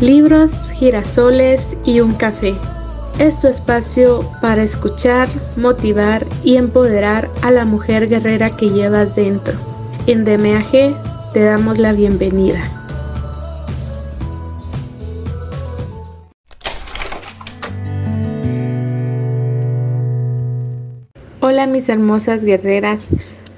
libros, girasoles y un café. Es tu espacio para escuchar, motivar y empoderar a la mujer guerrera que llevas dentro. En DMAG te damos la bienvenida. Hola mis hermosas guerreras,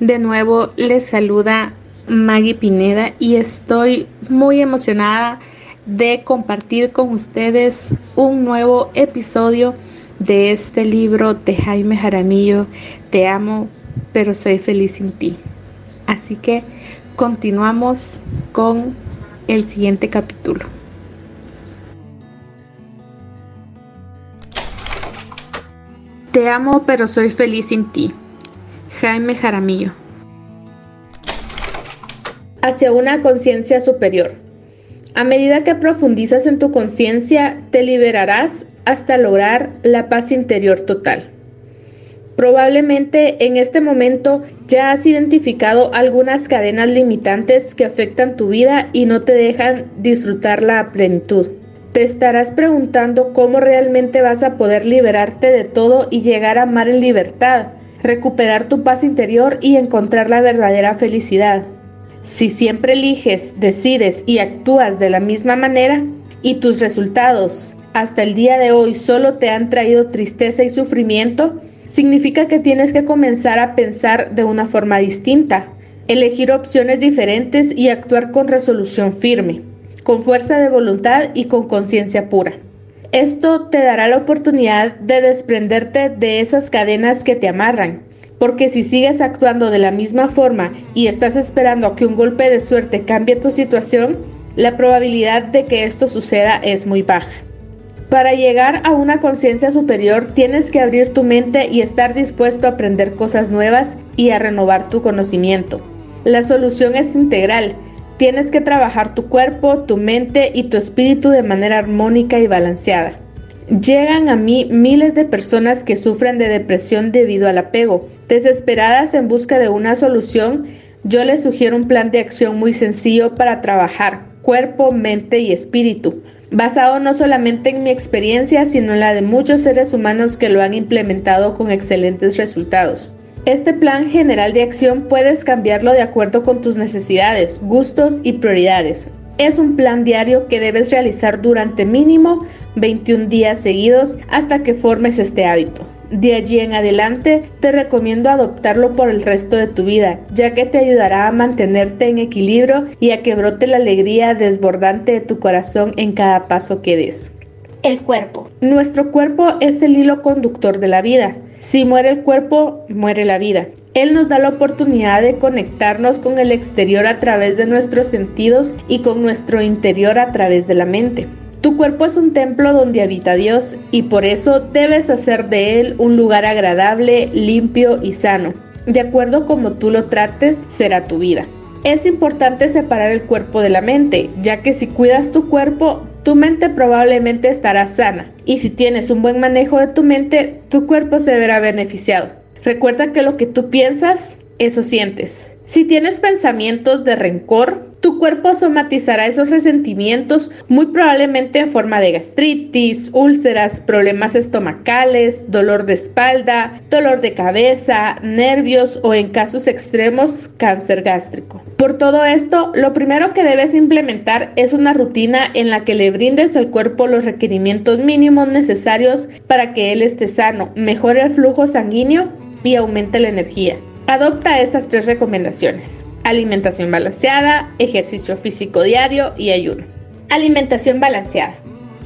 de nuevo les saluda Maggie Pineda y estoy muy emocionada de compartir con ustedes un nuevo episodio de este libro de Jaime Jaramillo, Te amo, pero soy feliz sin ti. Así que continuamos con el siguiente capítulo. Te amo, pero soy feliz sin ti. Jaime Jaramillo. Hacia una conciencia superior. A medida que profundizas en tu conciencia, te liberarás hasta lograr la paz interior total. Probablemente en este momento ya has identificado algunas cadenas limitantes que afectan tu vida y no te dejan disfrutarla a plenitud. Te estarás preguntando cómo realmente vas a poder liberarte de todo y llegar a amar en libertad, recuperar tu paz interior y encontrar la verdadera felicidad. Si siempre eliges, decides y actúas de la misma manera y tus resultados hasta el día de hoy solo te han traído tristeza y sufrimiento, significa que tienes que comenzar a pensar de una forma distinta, elegir opciones diferentes y actuar con resolución firme, con fuerza de voluntad y con conciencia pura. Esto te dará la oportunidad de desprenderte de esas cadenas que te amarran porque si sigues actuando de la misma forma y estás esperando a que un golpe de suerte cambie tu situación, la probabilidad de que esto suceda es muy baja. Para llegar a una conciencia superior tienes que abrir tu mente y estar dispuesto a aprender cosas nuevas y a renovar tu conocimiento. La solución es integral. Tienes que trabajar tu cuerpo, tu mente y tu espíritu de manera armónica y balanceada. Llegan a mí miles de personas que sufren de depresión debido al apego. Desesperadas en busca de una solución, yo les sugiero un plan de acción muy sencillo para trabajar cuerpo, mente y espíritu, basado no solamente en mi experiencia, sino en la de muchos seres humanos que lo han implementado con excelentes resultados. Este plan general de acción puedes cambiarlo de acuerdo con tus necesidades, gustos y prioridades. Es un plan diario que debes realizar durante mínimo 21 días seguidos hasta que formes este hábito. De allí en adelante te recomiendo adoptarlo por el resto de tu vida, ya que te ayudará a mantenerte en equilibrio y a que brote la alegría desbordante de tu corazón en cada paso que des. El cuerpo. Nuestro cuerpo es el hilo conductor de la vida. Si muere el cuerpo, muere la vida. Él nos da la oportunidad de conectarnos con el exterior a través de nuestros sentidos y con nuestro interior a través de la mente. Tu cuerpo es un templo donde habita Dios y por eso debes hacer de él un lugar agradable, limpio y sano. De acuerdo como tú lo trates, será tu vida. Es importante separar el cuerpo de la mente, ya que si cuidas tu cuerpo, tu mente probablemente estará sana. Y si tienes un buen manejo de tu mente, tu cuerpo se verá beneficiado. Recuerda que lo que tú piensas, eso sientes. Si tienes pensamientos de rencor, tu cuerpo somatizará esos resentimientos muy probablemente en forma de gastritis, úlceras, problemas estomacales, dolor de espalda, dolor de cabeza, nervios o en casos extremos cáncer gástrico. Por todo esto, lo primero que debes implementar es una rutina en la que le brindes al cuerpo los requerimientos mínimos necesarios para que él esté sano, mejore el flujo sanguíneo y aumente la energía. Adopta estas tres recomendaciones alimentación balanceada, ejercicio físico diario y ayuno. Alimentación balanceada.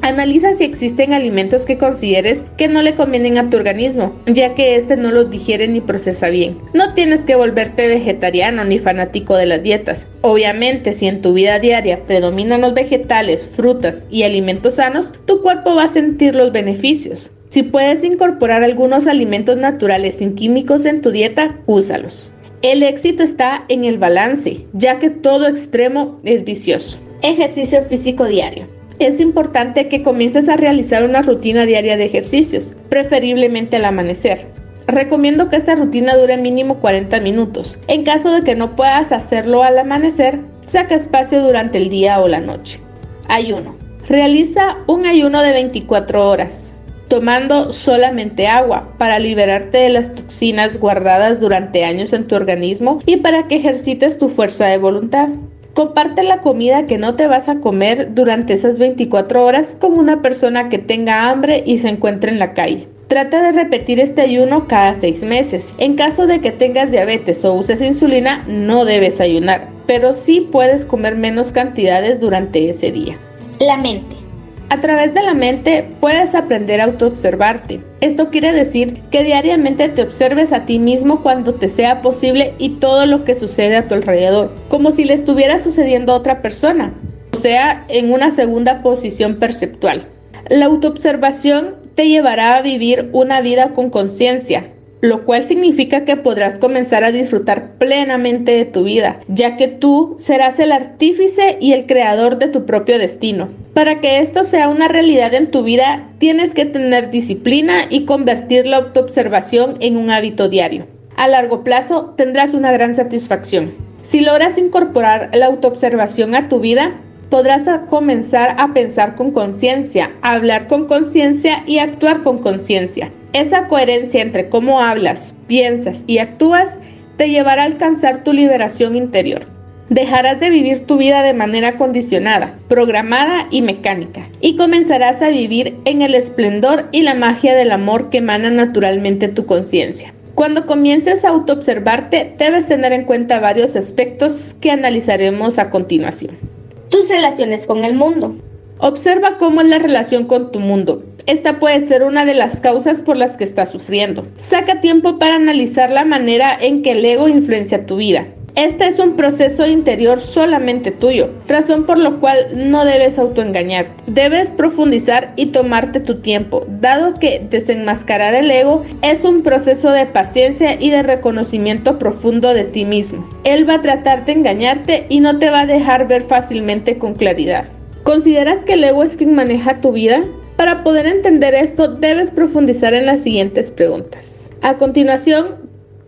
Analiza si existen alimentos que consideres que no le convienen a tu organismo, ya que éste no los digiere ni procesa bien. No tienes que volverte vegetariano ni fanático de las dietas. Obviamente, si en tu vida diaria predominan los vegetales, frutas y alimentos sanos, tu cuerpo va a sentir los beneficios. Si puedes incorporar algunos alimentos naturales sin químicos en tu dieta, úsalos. El éxito está en el balance, ya que todo extremo es vicioso. Ejercicio físico diario. Es importante que comiences a realizar una rutina diaria de ejercicios, preferiblemente al amanecer. Recomiendo que esta rutina dure mínimo 40 minutos. En caso de que no puedas hacerlo al amanecer, saca espacio durante el día o la noche. Ayuno. Realiza un ayuno de 24 horas, tomando solamente agua para liberarte de las toxinas guardadas durante años en tu organismo y para que ejercites tu fuerza de voluntad. Comparte la comida que no te vas a comer durante esas 24 horas con una persona que tenga hambre y se encuentre en la calle. Trata de repetir este ayuno cada seis meses. En caso de que tengas diabetes o uses insulina, no debes ayunar, pero sí puedes comer menos cantidades durante ese día. La mente. A través de la mente puedes aprender a autoobservarte. Esto quiere decir que diariamente te observes a ti mismo cuando te sea posible y todo lo que sucede a tu alrededor, como si le estuviera sucediendo a otra persona, o sea, en una segunda posición perceptual. La autoobservación te llevará a vivir una vida con conciencia, lo cual significa que podrás comenzar a disfrutar plenamente de tu vida, ya que tú serás el artífice y el creador de tu propio destino. Para que esto sea una realidad en tu vida, tienes que tener disciplina y convertir la autoobservación en un hábito diario. A largo plazo tendrás una gran satisfacción. Si logras incorporar la autoobservación a tu vida, podrás comenzar a pensar con conciencia, hablar con conciencia y actuar con conciencia. Esa coherencia entre cómo hablas, piensas y actúas te llevará a alcanzar tu liberación interior. Dejarás de vivir tu vida de manera condicionada, programada y mecánica, y comenzarás a vivir en el esplendor y la magia del amor que emana naturalmente tu conciencia. Cuando comiences a autoobservarte, debes tener en cuenta varios aspectos que analizaremos a continuación. Tus relaciones con el mundo. Observa cómo es la relación con tu mundo. Esta puede ser una de las causas por las que estás sufriendo. Saca tiempo para analizar la manera en que el ego influencia tu vida. Este es un proceso interior solamente tuyo, razón por lo cual no debes autoengañarte. Debes profundizar y tomarte tu tiempo, dado que desenmascarar el ego es un proceso de paciencia y de reconocimiento profundo de ti mismo. Él va a tratar de engañarte y no te va a dejar ver fácilmente con claridad. ¿Consideras que el ego es quien maneja tu vida? Para poder entender esto, debes profundizar en las siguientes preguntas. A continuación,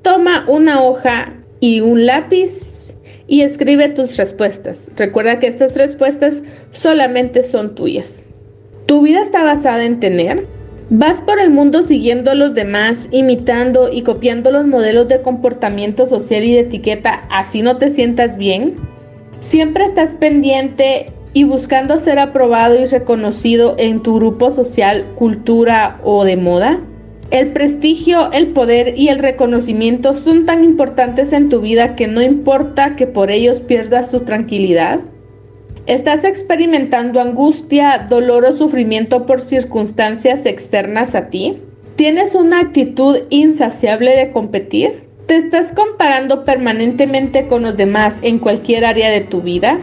toma una hoja y un lápiz y escribe tus respuestas. Recuerda que estas respuestas solamente son tuyas. ¿Tu vida está basada en tener? ¿Vas por el mundo siguiendo a los demás, imitando y copiando los modelos de comportamiento social y de etiqueta, así no te sientas bien? ¿Siempre estás pendiente y buscando ser aprobado y reconocido en tu grupo social, cultura o de moda? El prestigio, el poder y el reconocimiento son tan importantes en tu vida que no importa que por ellos pierdas tu tranquilidad. ¿Estás experimentando angustia, dolor o sufrimiento por circunstancias externas a ti? ¿Tienes una actitud insaciable de competir? ¿Te estás comparando permanentemente con los demás en cualquier área de tu vida?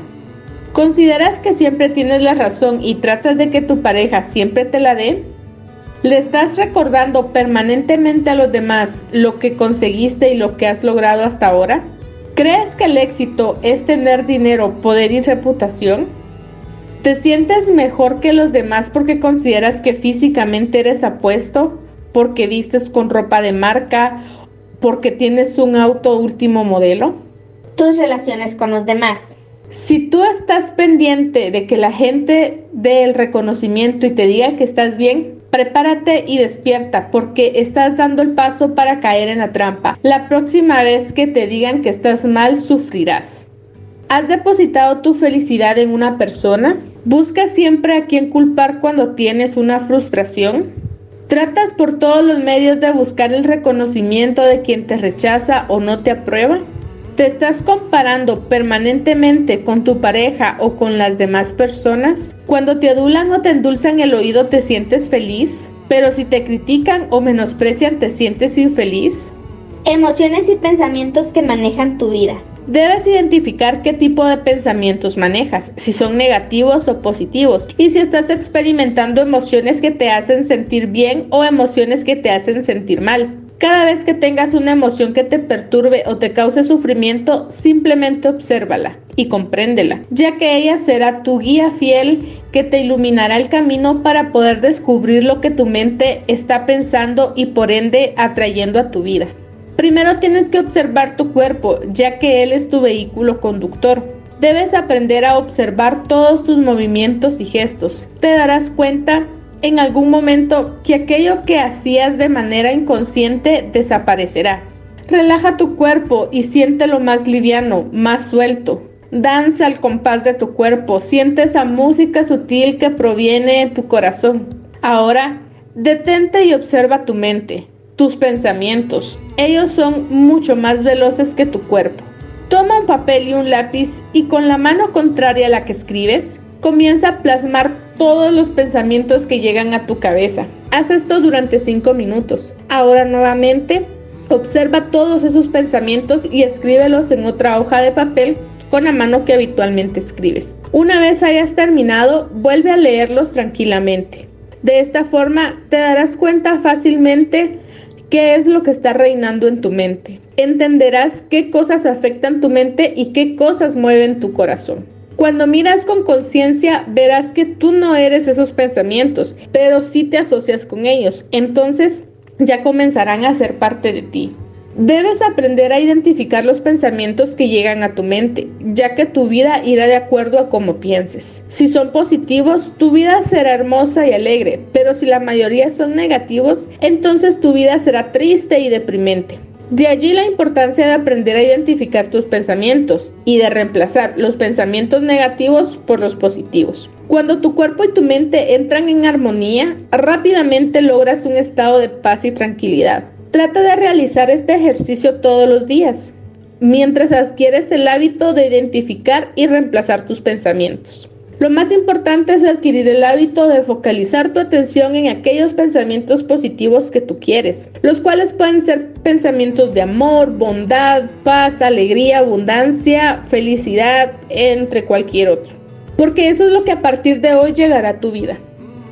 ¿Consideras que siempre tienes la razón y tratas de que tu pareja siempre te la dé? ¿Le estás recordando permanentemente a los demás lo que conseguiste y lo que has logrado hasta ahora? ¿Crees que el éxito es tener dinero, poder y reputación? ¿Te sientes mejor que los demás porque consideras que físicamente eres apuesto? ¿Porque vistes con ropa de marca? ¿Porque tienes un auto último modelo? Tus relaciones con los demás. Si tú estás pendiente de que la gente dé el reconocimiento y te diga que estás bien, prepárate y despierta porque estás dando el paso para caer en la trampa. La próxima vez que te digan que estás mal, sufrirás. ¿Has depositado tu felicidad en una persona? ¿Buscas siempre a quien culpar cuando tienes una frustración? ¿Tratas por todos los medios de buscar el reconocimiento de quien te rechaza o no te aprueba? ¿Te estás comparando permanentemente con tu pareja o con las demás personas? Cuando te adulan o te endulzan el oído, ¿te sientes feliz? Pero si te critican o menosprecian, ¿te sientes infeliz? Emociones y pensamientos que manejan tu vida. Debes identificar qué tipo de pensamientos manejas, si son negativos o positivos, y si estás experimentando emociones que te hacen sentir bien o emociones que te hacen sentir mal. Cada vez que tengas una emoción que te perturbe o te cause sufrimiento, simplemente obsérvala y compréndela, ya que ella será tu guía fiel que te iluminará el camino para poder descubrir lo que tu mente está pensando y por ende atrayendo a tu vida. Primero tienes que observar tu cuerpo, ya que él es tu vehículo conductor. Debes aprender a observar todos tus movimientos y gestos. Te darás cuenta en algún momento que aquello que hacías de manera inconsciente desaparecerá. Relaja tu cuerpo y siéntelo más liviano, más suelto. Danza al compás de tu cuerpo, siente esa música sutil que proviene de tu corazón. Ahora, detente y observa tu mente, tus pensamientos. Ellos son mucho más veloces que tu cuerpo. Toma un papel y un lápiz y con la mano contraria a la que escribes, comienza a plasmar todos los pensamientos que llegan a tu cabeza. Haz esto durante 5 minutos. Ahora nuevamente, observa todos esos pensamientos y escríbelos en otra hoja de papel con la mano que habitualmente escribes. Una vez hayas terminado, vuelve a leerlos tranquilamente. De esta forma te darás cuenta fácilmente qué es lo que está reinando en tu mente entenderás qué cosas afectan tu mente y qué cosas mueven tu corazón. Cuando miras con conciencia, verás que tú no eres esos pensamientos, pero sí te asocias con ellos. Entonces ya comenzarán a ser parte de ti. Debes aprender a identificar los pensamientos que llegan a tu mente, ya que tu vida irá de acuerdo a cómo pienses. Si son positivos, tu vida será hermosa y alegre, pero si la mayoría son negativos, entonces tu vida será triste y deprimente. De allí la importancia de aprender a identificar tus pensamientos y de reemplazar los pensamientos negativos por los positivos. Cuando tu cuerpo y tu mente entran en armonía, rápidamente logras un estado de paz y tranquilidad. Trata de realizar este ejercicio todos los días, mientras adquieres el hábito de identificar y reemplazar tus pensamientos. Lo más importante es adquirir el hábito de focalizar tu atención en aquellos pensamientos positivos que tú quieres, los cuales pueden ser pensamientos de amor, bondad, paz, alegría, abundancia, felicidad, entre cualquier otro. Porque eso es lo que a partir de hoy llegará a tu vida.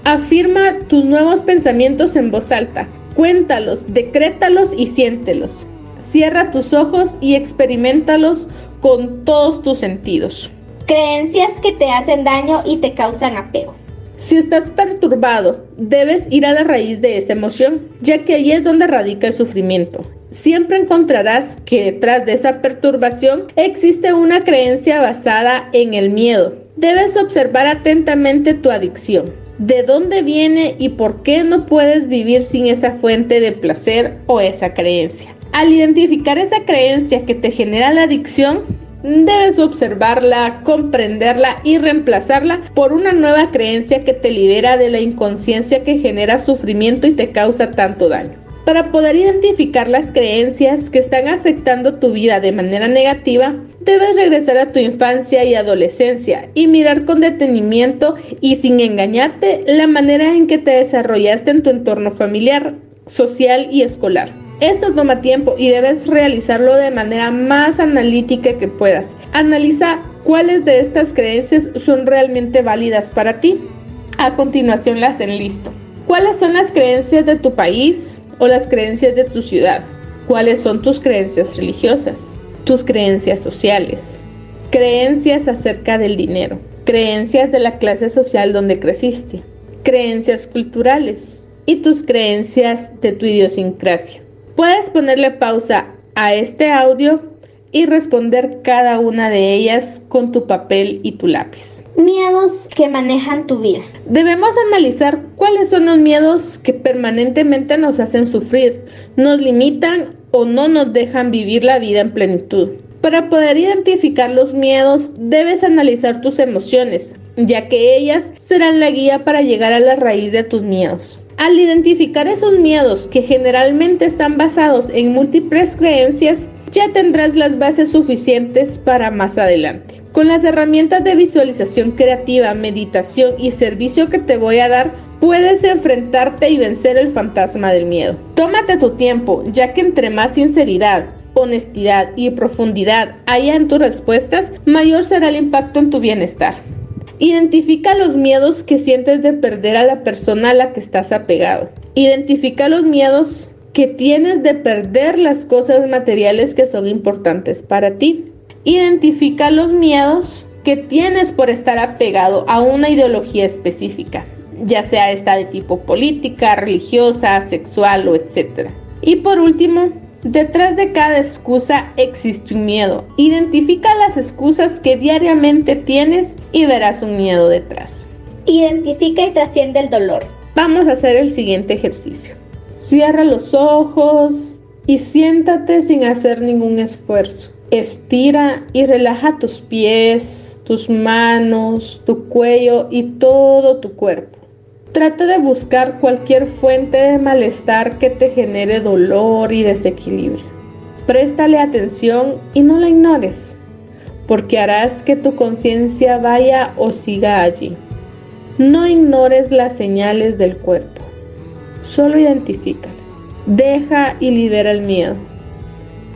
Afirma tus nuevos pensamientos en voz alta, cuéntalos, decrétalos y siéntelos. Cierra tus ojos y experimentalos con todos tus sentidos. Creencias que te hacen daño y te causan apego. Si estás perturbado, debes ir a la raíz de esa emoción, ya que ahí es donde radica el sufrimiento. Siempre encontrarás que detrás de esa perturbación existe una creencia basada en el miedo. Debes observar atentamente tu adicción. ¿De dónde viene y por qué no puedes vivir sin esa fuente de placer o esa creencia? Al identificar esa creencia que te genera la adicción, Debes observarla, comprenderla y reemplazarla por una nueva creencia que te libera de la inconsciencia que genera sufrimiento y te causa tanto daño. Para poder identificar las creencias que están afectando tu vida de manera negativa, debes regresar a tu infancia y adolescencia y mirar con detenimiento y sin engañarte la manera en que te desarrollaste en tu entorno familiar, social y escolar. Esto toma tiempo y debes realizarlo de manera más analítica que puedas. Analiza cuáles de estas creencias son realmente válidas para ti. A continuación las enlisto. ¿Cuáles son las creencias de tu país o las creencias de tu ciudad? ¿Cuáles son tus creencias religiosas? Tus creencias sociales. Creencias acerca del dinero. Creencias de la clase social donde creciste. Creencias culturales. Y tus creencias de tu idiosincrasia. Puedes ponerle pausa a este audio y responder cada una de ellas con tu papel y tu lápiz. Miedos que manejan tu vida. Debemos analizar cuáles son los miedos que permanentemente nos hacen sufrir, nos limitan o no nos dejan vivir la vida en plenitud. Para poder identificar los miedos, debes analizar tus emociones, ya que ellas serán la guía para llegar a la raíz de tus miedos. Al identificar esos miedos que generalmente están basados en múltiples creencias, ya tendrás las bases suficientes para más adelante. Con las herramientas de visualización creativa, meditación y servicio que te voy a dar, puedes enfrentarte y vencer el fantasma del miedo. Tómate tu tiempo, ya que entre más sinceridad, honestidad y profundidad haya en tus respuestas, mayor será el impacto en tu bienestar. Identifica los miedos que sientes de perder a la persona a la que estás apegado. Identifica los miedos que tienes de perder las cosas materiales que son importantes para ti. Identifica los miedos que tienes por estar apegado a una ideología específica, ya sea esta de tipo política, religiosa, sexual o etc. Y por último, Detrás de cada excusa existe un miedo. Identifica las excusas que diariamente tienes y verás un miedo detrás. Identifica y trasciende el dolor. Vamos a hacer el siguiente ejercicio. Cierra los ojos y siéntate sin hacer ningún esfuerzo. Estira y relaja tus pies, tus manos, tu cuello y todo tu cuerpo. Trata de buscar cualquier fuente de malestar que te genere dolor y desequilibrio. Préstale atención y no la ignores, porque harás que tu conciencia vaya o siga allí. No ignores las señales del cuerpo, solo identifícalas. Deja y libera el miedo.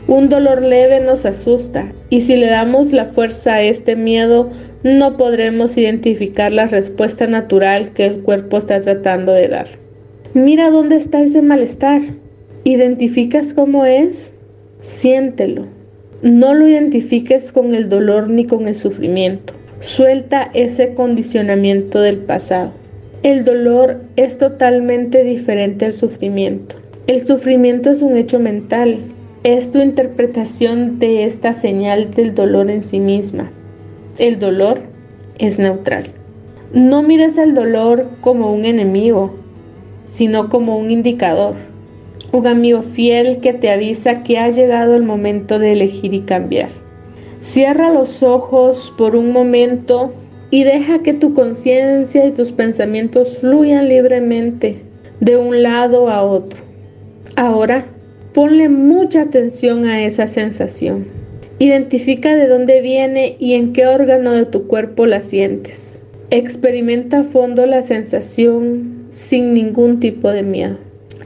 Un dolor leve nos asusta y si le damos la fuerza a este miedo, no podremos identificar la respuesta natural que el cuerpo está tratando de dar. Mira dónde está ese malestar. ¿Identificas cómo es? Siéntelo. No lo identifiques con el dolor ni con el sufrimiento. Suelta ese condicionamiento del pasado. El dolor es totalmente diferente al sufrimiento. El sufrimiento es un hecho mental. Es tu interpretación de esta señal del dolor en sí misma el dolor es neutral. No mires al dolor como un enemigo, sino como un indicador, un amigo fiel que te avisa que ha llegado el momento de elegir y cambiar. Cierra los ojos por un momento y deja que tu conciencia y tus pensamientos fluyan libremente de un lado a otro. Ahora, ponle mucha atención a esa sensación. Identifica de dónde viene y en qué órgano de tu cuerpo la sientes. Experimenta a fondo la sensación sin ningún tipo de miedo.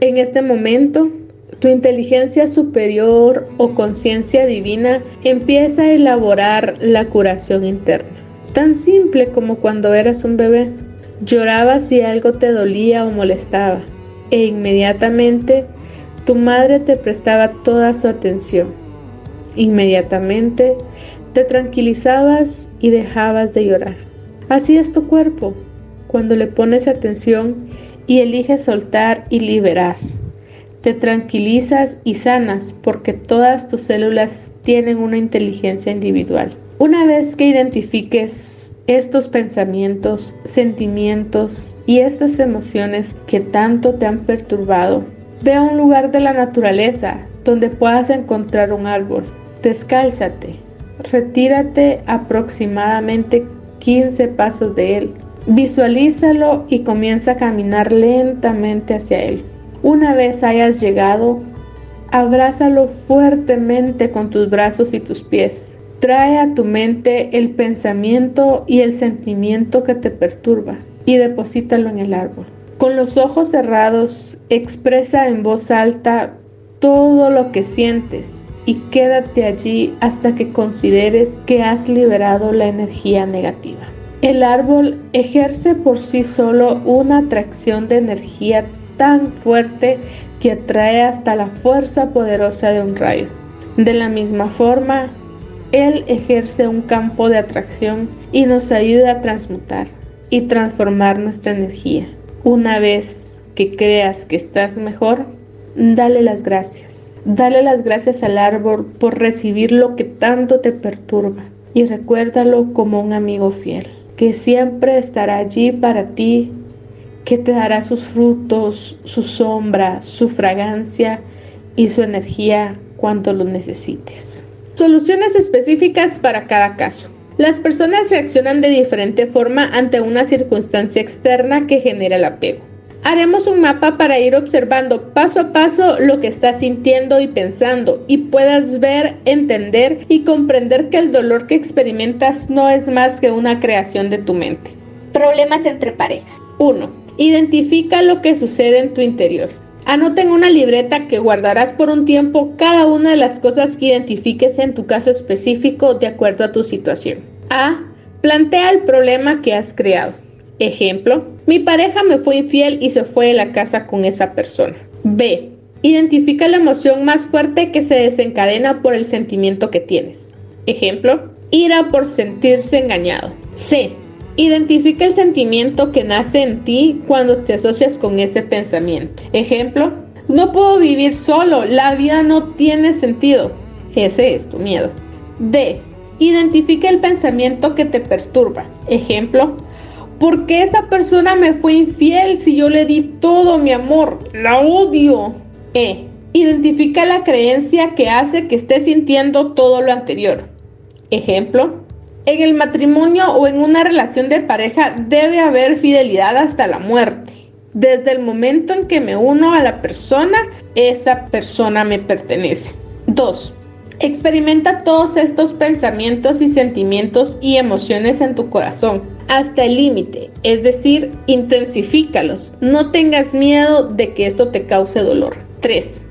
En este momento, tu inteligencia superior o conciencia divina empieza a elaborar la curación interna. Tan simple como cuando eras un bebé. Llorabas si algo te dolía o molestaba e inmediatamente tu madre te prestaba toda su atención Inmediatamente te tranquilizabas y dejabas de llorar. Así es tu cuerpo cuando le pones atención y eliges soltar y liberar. Te tranquilizas y sanas porque todas tus células tienen una inteligencia individual. Una vez que identifiques estos pensamientos, sentimientos y estas emociones que tanto te han perturbado, ve a un lugar de la naturaleza donde puedas encontrar un árbol Descálzate, retírate aproximadamente 15 pasos de él. Visualízalo y comienza a caminar lentamente hacia él. Una vez hayas llegado, abrázalo fuertemente con tus brazos y tus pies. Trae a tu mente el pensamiento y el sentimiento que te perturba y deposítalo en el árbol. Con los ojos cerrados, expresa en voz alta todo lo que sientes y quédate allí hasta que consideres que has liberado la energía negativa. El árbol ejerce por sí solo una atracción de energía tan fuerte que atrae hasta la fuerza poderosa de un rayo. De la misma forma, él ejerce un campo de atracción y nos ayuda a transmutar y transformar nuestra energía. Una vez que creas que estás mejor, dale las gracias Dale las gracias al árbol por recibir lo que tanto te perturba y recuérdalo como un amigo fiel, que siempre estará allí para ti, que te dará sus frutos, su sombra, su fragancia y su energía cuando lo necesites. Soluciones específicas para cada caso. Las personas reaccionan de diferente forma ante una circunstancia externa que genera el apego. Haremos un mapa para ir observando paso a paso lo que estás sintiendo y pensando y puedas ver, entender y comprender que el dolor que experimentas no es más que una creación de tu mente. Problemas entre pareja. 1. Identifica lo que sucede en tu interior. Anota en una libreta que guardarás por un tiempo cada una de las cosas que identifiques en tu caso específico de acuerdo a tu situación. A. Plantea el problema que has creado. Ejemplo, mi pareja me fue infiel y se fue de la casa con esa persona. B. Identifica la emoción más fuerte que se desencadena por el sentimiento que tienes. Ejemplo, ira por sentirse engañado. C. Identifica el sentimiento que nace en ti cuando te asocias con ese pensamiento. Ejemplo, No puedo vivir solo, la vida no tiene sentido. Ese es tu miedo. D. Identifica el pensamiento que te perturba. Ejemplo, ¿por qué esa persona me fue infiel si yo le di todo mi amor? La odio. E. Identifica la creencia que hace que estés sintiendo todo lo anterior. Ejemplo, en el matrimonio o en una relación de pareja debe haber fidelidad hasta la muerte. Desde el momento en que me uno a la persona, esa persona me pertenece. 2. Experimenta todos estos pensamientos y sentimientos y emociones en tu corazón hasta el límite, es decir, intensifícalos. No tengas miedo de que esto te cause dolor. 3.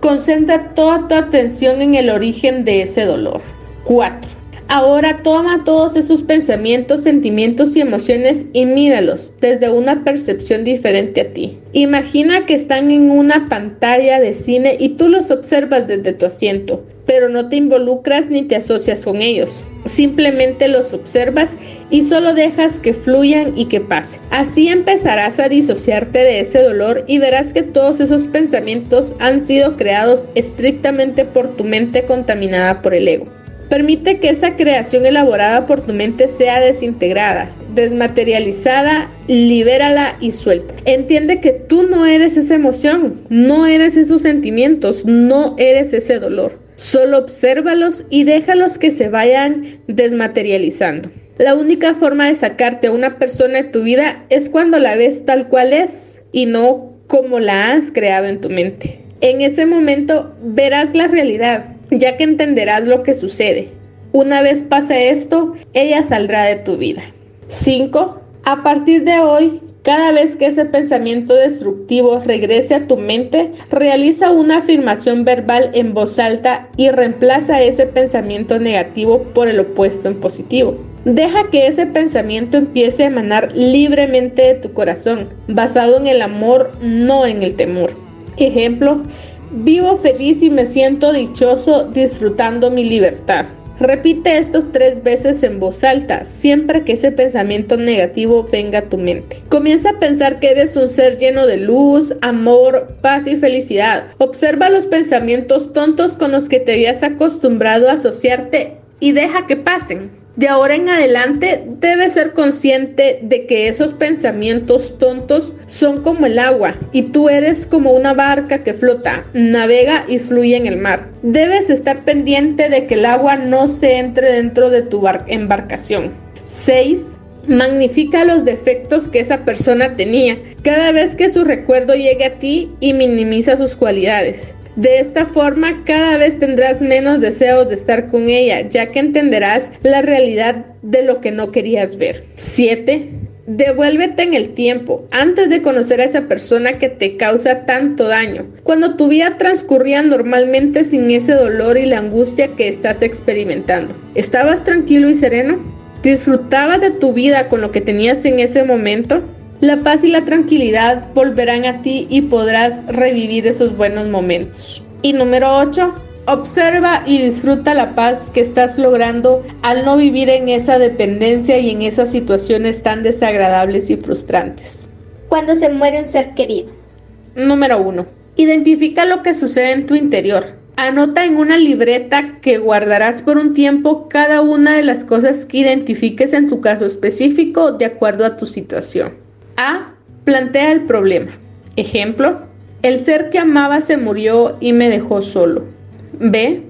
Concentra toda tu atención en el origen de ese dolor. 4 Ahora toma todos esos pensamientos, sentimientos y emociones y míralos desde una percepción diferente a ti. Imagina que están en una pantalla de cine y tú los observas desde tu asiento, pero no te involucras ni te asocias con ellos. Simplemente los observas y solo dejas que fluyan y que pasen. Así empezarás a disociarte de ese dolor y verás que todos esos pensamientos han sido creados estrictamente por tu mente contaminada por el ego. Permite que esa creación elaborada por tu mente sea desintegrada, desmaterializada, libérala y suelta. Entiende que tú no eres esa emoción, no eres esos sentimientos, no eres ese dolor. Solo obsérvalos y déjalos que se vayan desmaterializando. La única forma de sacarte a una persona de tu vida es cuando la ves tal cual es y no como la has creado en tu mente. En ese momento verás la realidad, ya que entenderás lo que sucede. Una vez pase esto, ella saldrá de tu vida. 5. A partir de hoy, cada vez que ese pensamiento destructivo regrese a tu mente, realiza una afirmación verbal en voz alta y reemplaza ese pensamiento negativo por el opuesto en positivo. Deja que ese pensamiento empiece a emanar libremente de tu corazón, basado en el amor, no en el temor. Ejemplo, Vivo feliz y me siento dichoso disfrutando mi libertad. Repite esto tres veces en voz alta, siempre que ese pensamiento negativo venga a tu mente. Comienza a pensar que eres un ser lleno de luz, amor, paz y felicidad. Observa los pensamientos tontos con los que te habías acostumbrado a asociarte y deja que pasen. De ahora en adelante debes ser consciente de que esos pensamientos tontos son como el agua y tú eres como una barca que flota, navega y fluye en el mar. Debes estar pendiente de que el agua no se entre dentro de tu embarcación. 6. Magnifica los defectos que esa persona tenía cada vez que su recuerdo llegue a ti y minimiza sus cualidades. De esta forma, cada vez tendrás menos deseos de estar con ella, ya que entenderás la realidad de lo que no querías ver. 7. Devuélvete en el tiempo, antes de conocer a esa persona que te causa tanto daño, cuando tu vida transcurría normalmente sin ese dolor y la angustia que estás experimentando. ¿Estabas tranquilo y sereno? ¿Disfrutabas de tu vida con lo que tenías en ese momento? La paz y la tranquilidad volverán a ti y podrás revivir esos buenos momentos. Y número 8. Observa y disfruta la paz que estás logrando al no vivir en esa dependencia y en esas situaciones tan desagradables y frustrantes. Cuando se muere un ser querido. Número 1. Identifica lo que sucede en tu interior. Anota en una libreta que guardarás por un tiempo cada una de las cosas que identifiques en tu caso específico de acuerdo a tu situación. A. Plantea el problema. Ejemplo, el ser que amaba se murió y me dejó solo. B.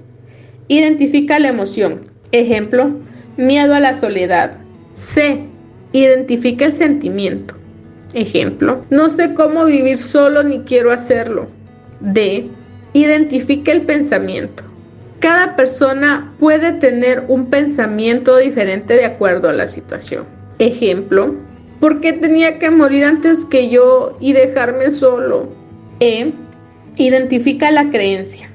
Identifica la emoción. Ejemplo, miedo a la soledad. C. Identifica el sentimiento. Ejemplo, no sé cómo vivir solo ni quiero hacerlo. D. Identifica el pensamiento. Cada persona puede tener un pensamiento diferente de acuerdo a la situación. Ejemplo, ¿Por qué tenía que morir antes que yo y dejarme solo? E. Identifica la creencia.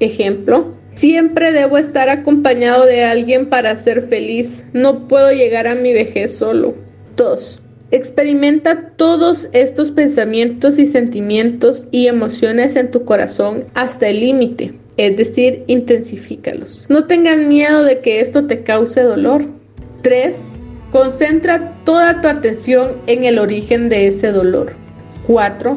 Ejemplo. Siempre debo estar acompañado de alguien para ser feliz. No puedo llegar a mi vejez solo. 2. Experimenta todos estos pensamientos y sentimientos y emociones en tu corazón hasta el límite, es decir, intensifícalos. No tengas miedo de que esto te cause dolor. 3. Concentra toda tu atención en el origen de ese dolor. 4.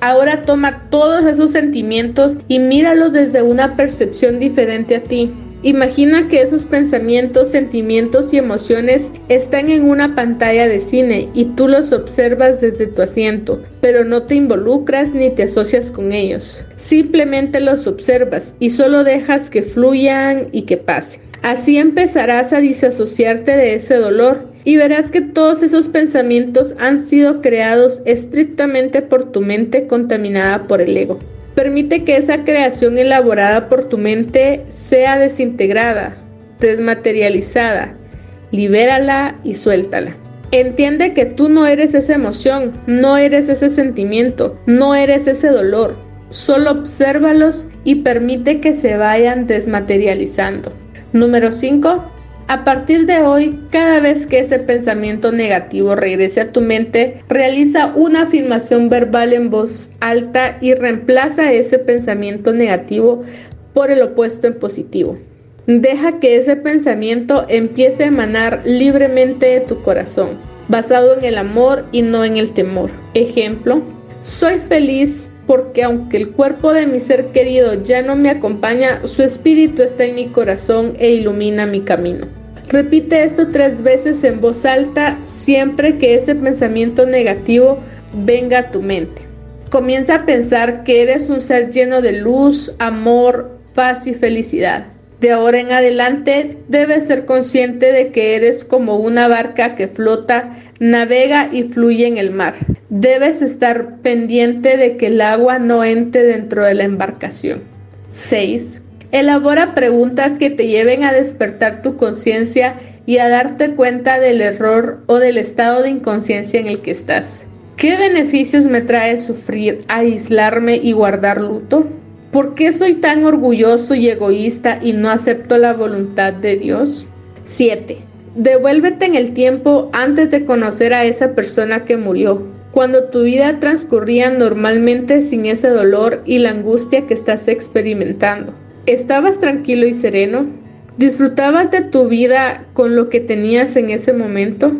Ahora toma todos esos sentimientos y míralos desde una percepción diferente a ti. Imagina que esos pensamientos, sentimientos y emociones están en una pantalla de cine y tú los observas desde tu asiento, pero no te involucras ni te asocias con ellos. Simplemente los observas y solo dejas que fluyan y que pasen. Así empezarás a disasociarte de ese dolor y verás que todos esos pensamientos han sido creados estrictamente por tu mente contaminada por el ego. Permite que esa creación elaborada por tu mente sea desintegrada, desmaterializada. Libérala y suéltala. Entiende que tú no eres esa emoción, no eres ese sentimiento, no eres ese dolor. Solo obsérvalos y permite que se vayan desmaterializando. Número 5. A partir de hoy, cada vez que ese pensamiento negativo regrese a tu mente, realiza una afirmación verbal en voz alta y reemplaza ese pensamiento negativo por el opuesto en positivo. Deja que ese pensamiento empiece a emanar libremente de tu corazón, basado en el amor y no en el temor. Ejemplo, soy feliz porque aunque el cuerpo de mi ser querido ya no me acompaña, su espíritu está en mi corazón e ilumina mi camino. Repite esto tres veces en voz alta siempre que ese pensamiento negativo venga a tu mente. Comienza a pensar que eres un ser lleno de luz, amor, paz y felicidad. De ahora en adelante debes ser consciente de que eres como una barca que flota, navega y fluye en el mar. Debes estar pendiente de que el agua no entre dentro de la embarcación. 6. Elabora preguntas que te lleven a despertar tu conciencia y a darte cuenta del error o del estado de inconsciencia en el que estás. ¿Qué beneficios me trae sufrir, aislarme y guardar luto? ¿Por qué soy tan orgulloso y egoísta y no acepto la voluntad de Dios? 7. Devuélvete en el tiempo antes de conocer a esa persona que murió, cuando tu vida transcurría normalmente sin ese dolor y la angustia que estás experimentando. ¿Estabas tranquilo y sereno? ¿Disfrutabas de tu vida con lo que tenías en ese momento?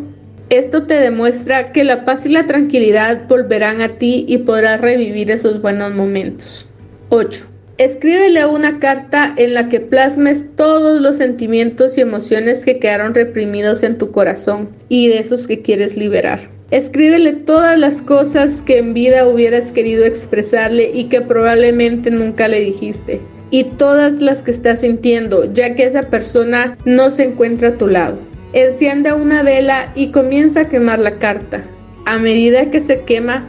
Esto te demuestra que la paz y la tranquilidad volverán a ti y podrás revivir esos buenos momentos. 8. Escríbele una carta en la que plasmes todos los sentimientos y emociones que quedaron reprimidos en tu corazón y de esos que quieres liberar. Escríbele todas las cosas que en vida hubieras querido expresarle y que probablemente nunca le dijiste y todas las que estás sintiendo, ya que esa persona no se encuentra a tu lado. Enciende una vela y comienza a quemar la carta. A medida que se quema,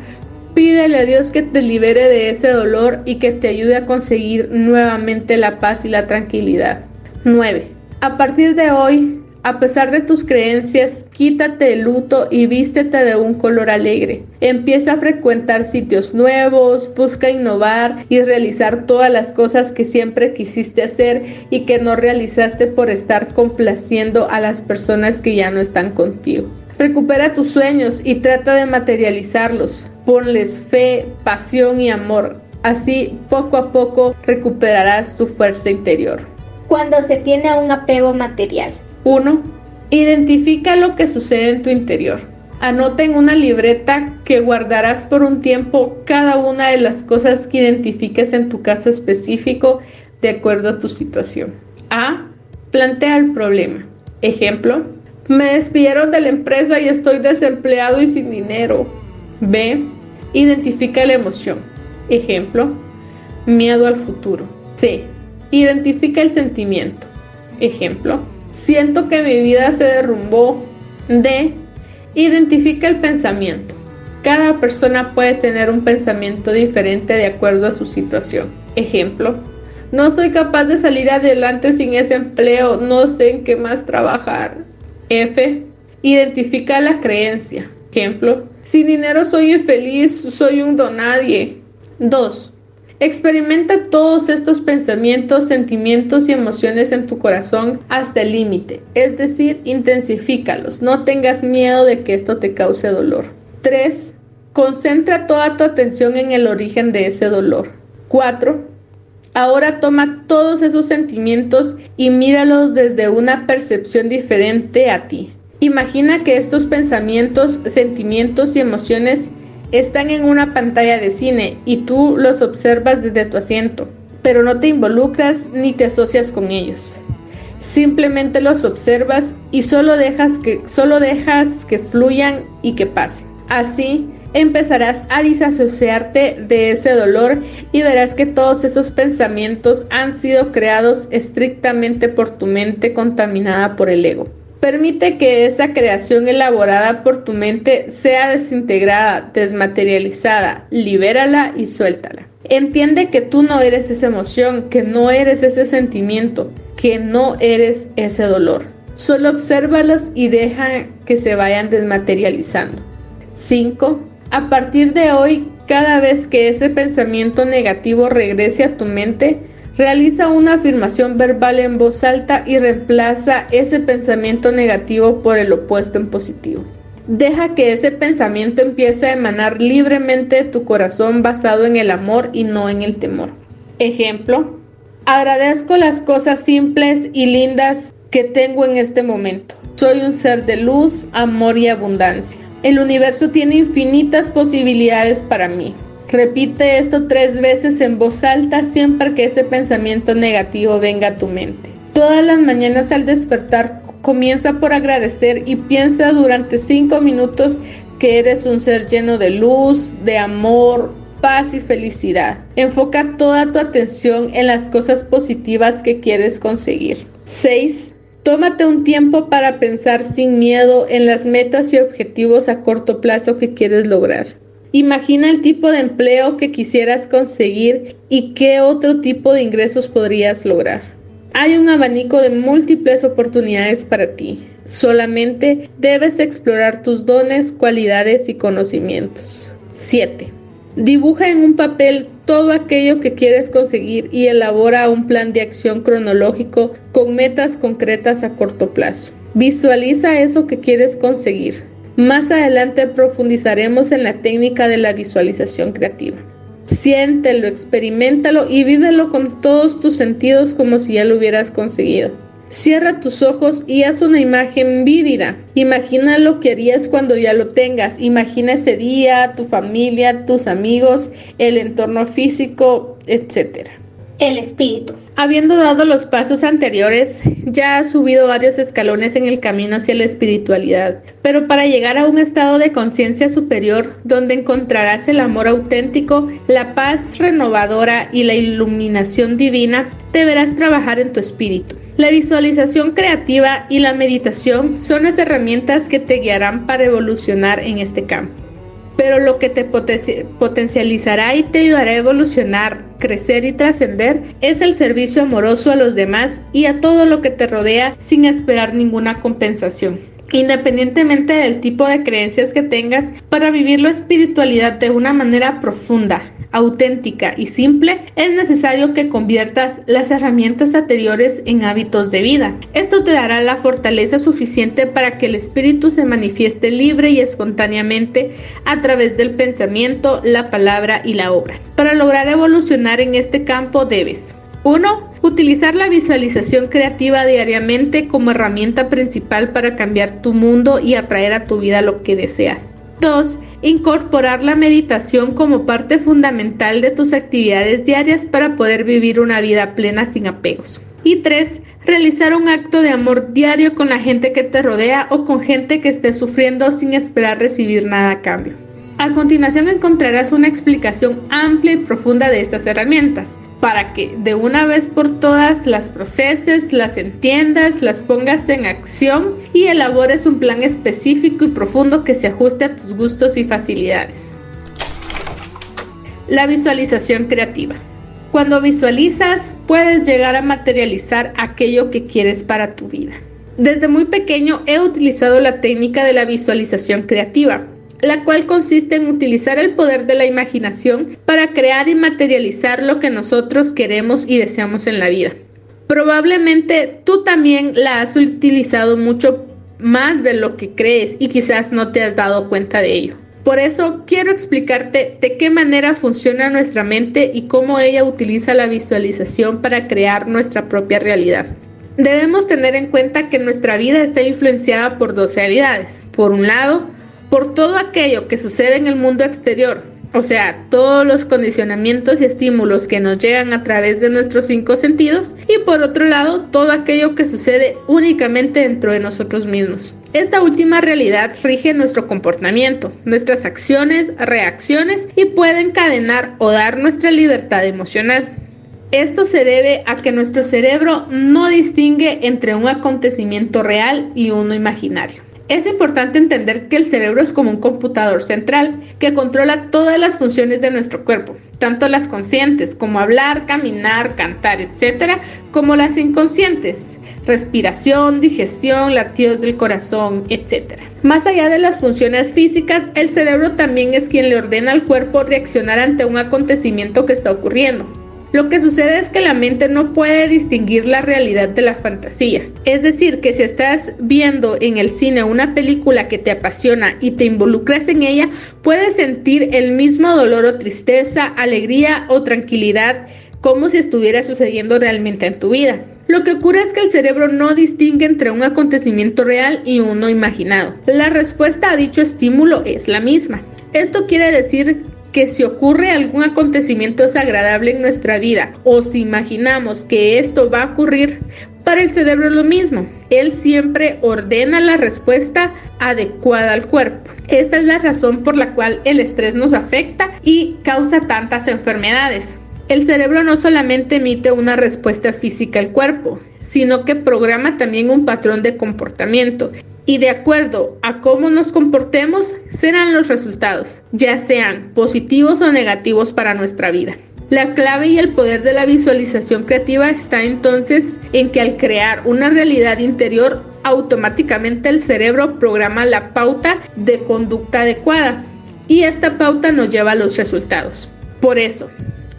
pídele a Dios que te libere de ese dolor y que te ayude a conseguir nuevamente la paz y la tranquilidad. 9. A partir de hoy, a pesar de tus creencias, quítate el luto y vístete de un color alegre. Empieza a frecuentar sitios nuevos, busca innovar y realizar todas las cosas que siempre quisiste hacer y que no realizaste por estar complaciendo a las personas que ya no están contigo. Recupera tus sueños y trata de materializarlos. Ponles fe, pasión y amor. Así, poco a poco, recuperarás tu fuerza interior. Cuando se tiene un apego material. 1. Identifica lo que sucede en tu interior. Anota en una libreta que guardarás por un tiempo cada una de las cosas que identifiques en tu caso específico de acuerdo a tu situación. A. Plantea el problema. Ejemplo. Me despidieron de la empresa y estoy desempleado y sin dinero. B. Identifica la emoción. Ejemplo. Miedo al futuro. C. Identifica el sentimiento. Ejemplo Siento que mi vida se derrumbó. D. Identifica el pensamiento. Cada persona puede tener un pensamiento diferente de acuerdo a su situación. Ejemplo, no soy capaz de salir adelante sin ese empleo, no sé en qué más trabajar. F. Identifica la creencia. Ejemplo, sin dinero soy infeliz, soy un donadie. 2. Experimenta todos estos pensamientos, sentimientos y emociones en tu corazón hasta el límite, es decir, intensifícalos, no tengas miedo de que esto te cause dolor. 3. Concentra toda tu atención en el origen de ese dolor. 4. Ahora toma todos esos sentimientos y míralos desde una percepción diferente a ti. Imagina que estos pensamientos, sentimientos y emociones están en una pantalla de cine y tú los observas desde tu asiento, pero no te involucras ni te asocias con ellos. Simplemente los observas y solo dejas que, solo dejas que fluyan y que pasen. Así, empezarás a disasociarte de ese dolor y verás que todos esos pensamientos han sido creados estrictamente por tu mente contaminada por el ego. Permite que esa creación elaborada por tu mente sea desintegrada, desmaterializada, libérala y suéltala. Entiende que tú no eres esa emoción, que no eres ese sentimiento, que no eres ese dolor. Solo obsérvalos y deja que se vayan desmaterializando. 5. A partir de hoy, cada vez que ese pensamiento negativo regrese a tu mente, realiza una afirmación verbal en voz alta y reemplaza ese pensamiento negativo por el opuesto en positivo. Deja que ese pensamiento empiece a emanar libremente de tu corazón basado en el amor y no en el temor. Ejemplo, agradezco las cosas simples y lindas que tengo en este momento. Soy un ser de luz, amor y abundancia. El universo tiene infinitas posibilidades para mí. Repite esto tres veces en voz alta siempre que ese pensamiento negativo venga a tu mente. Todas las mañanas al despertar comienza por agradecer y piensa durante cinco minutos que eres un ser lleno de luz, de amor, paz y felicidad. Enfoca toda tu atención en las cosas positivas que quieres conseguir. 6. Tómate un tiempo para pensar sin miedo en las metas y objetivos a corto plazo que quieres lograr. Imagina el tipo de empleo que quisieras conseguir y qué otro tipo de ingresos podrías lograr. Hay un abanico de múltiples oportunidades para ti. Solamente debes explorar tus dones, cualidades y conocimientos. 7. Dibuja en un papel todo aquello que quieres conseguir y elabora un plan de acción cronológico con metas concretas a corto plazo. Visualiza eso que quieres conseguir. Más adelante profundizaremos en la técnica de la visualización creativa. Siéntelo, experimentalo y vívelo con todos tus sentidos como si ya lo hubieras conseguido. Cierra tus ojos y haz una imagen vívida. Imagina lo que harías cuando ya lo tengas. Imagina ese día, tu familia, tus amigos, el entorno físico, etc. El espíritu. Habiendo dado los pasos anteriores, ya has subido varios escalones en el camino hacia la espiritualidad, pero para llegar a un estado de conciencia superior donde encontrarás el amor auténtico, la paz renovadora y la iluminación divina, deberás trabajar en tu espíritu. La visualización creativa y la meditación son las herramientas que te guiarán para evolucionar en este campo. Pero lo que te potencializará y te ayudará a evolucionar, crecer y trascender es el servicio amoroso a los demás y a todo lo que te rodea sin esperar ninguna compensación. Independientemente del tipo de creencias que tengas, para vivir la espiritualidad de una manera profunda, auténtica y simple, es necesario que conviertas las herramientas anteriores en hábitos de vida. Esto te dará la fortaleza suficiente para que el espíritu se manifieste libre y espontáneamente a través del pensamiento, la palabra y la obra. Para lograr evolucionar en este campo debes 1. Utilizar la visualización creativa diariamente como herramienta principal para cambiar tu mundo y atraer a tu vida lo que deseas. 2. Incorporar la meditación como parte fundamental de tus actividades diarias para poder vivir una vida plena sin apegos. Y 3. Realizar un acto de amor diario con la gente que te rodea o con gente que esté sufriendo sin esperar recibir nada a cambio. A continuación encontrarás una explicación amplia y profunda de estas herramientas para que de una vez por todas las proceses, las entiendas, las pongas en acción y elabores un plan específico y profundo que se ajuste a tus gustos y facilidades. La visualización creativa. Cuando visualizas, puedes llegar a materializar aquello que quieres para tu vida. Desde muy pequeño he utilizado la técnica de la visualización creativa la cual consiste en utilizar el poder de la imaginación para crear y materializar lo que nosotros queremos y deseamos en la vida. Probablemente tú también la has utilizado mucho más de lo que crees y quizás no te has dado cuenta de ello. Por eso quiero explicarte de qué manera funciona nuestra mente y cómo ella utiliza la visualización para crear nuestra propia realidad. Debemos tener en cuenta que nuestra vida está influenciada por dos realidades. Por un lado, por todo aquello que sucede en el mundo exterior, o sea, todos los condicionamientos y estímulos que nos llegan a través de nuestros cinco sentidos y por otro lado, todo aquello que sucede únicamente dentro de nosotros mismos. Esta última realidad rige nuestro comportamiento, nuestras acciones, reacciones y puede encadenar o dar nuestra libertad emocional. Esto se debe a que nuestro cerebro no distingue entre un acontecimiento real y uno imaginario. Es importante entender que el cerebro es como un computador central que controla todas las funciones de nuestro cuerpo, tanto las conscientes como hablar, caminar, cantar, etc., como las inconscientes, respiración, digestión, latidos del corazón, etc. Más allá de las funciones físicas, el cerebro también es quien le ordena al cuerpo reaccionar ante un acontecimiento que está ocurriendo. Lo que sucede es que la mente no puede distinguir la realidad de la fantasía. Es decir, que si estás viendo en el cine una película que te apasiona y te involucras en ella, puedes sentir el mismo dolor o tristeza, alegría o tranquilidad como si estuviera sucediendo realmente en tu vida. Lo que ocurre es que el cerebro no distingue entre un acontecimiento real y uno imaginado. La respuesta a dicho estímulo es la misma. Esto quiere decir que si ocurre algún acontecimiento desagradable en nuestra vida o si imaginamos que esto va a ocurrir, para el cerebro es lo mismo. Él siempre ordena la respuesta adecuada al cuerpo. Esta es la razón por la cual el estrés nos afecta y causa tantas enfermedades. El cerebro no solamente emite una respuesta física al cuerpo, sino que programa también un patrón de comportamiento y de acuerdo a cómo nos comportemos serán los resultados, ya sean positivos o negativos para nuestra vida. La clave y el poder de la visualización creativa está entonces en que al crear una realidad interior, automáticamente el cerebro programa la pauta de conducta adecuada y esta pauta nos lleva a los resultados. Por eso,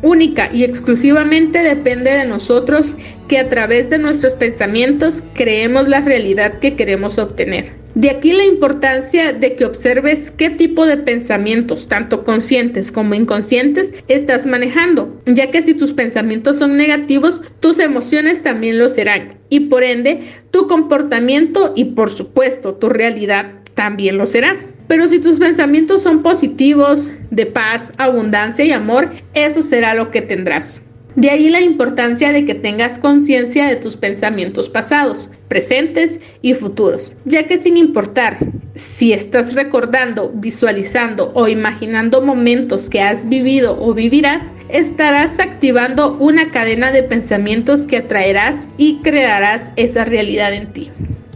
única y exclusivamente depende de nosotros que a través de nuestros pensamientos creemos la realidad que queremos obtener. De aquí la importancia de que observes qué tipo de pensamientos, tanto conscientes como inconscientes, estás manejando, ya que si tus pensamientos son negativos, tus emociones también lo serán, y por ende, tu comportamiento y por supuesto tu realidad también lo será. Pero si tus pensamientos son positivos, de paz, abundancia y amor, eso será lo que tendrás. De ahí la importancia de que tengas conciencia de tus pensamientos pasados, presentes y futuros, ya que sin importar si estás recordando, visualizando o imaginando momentos que has vivido o vivirás, estarás activando una cadena de pensamientos que atraerás y crearás esa realidad en ti.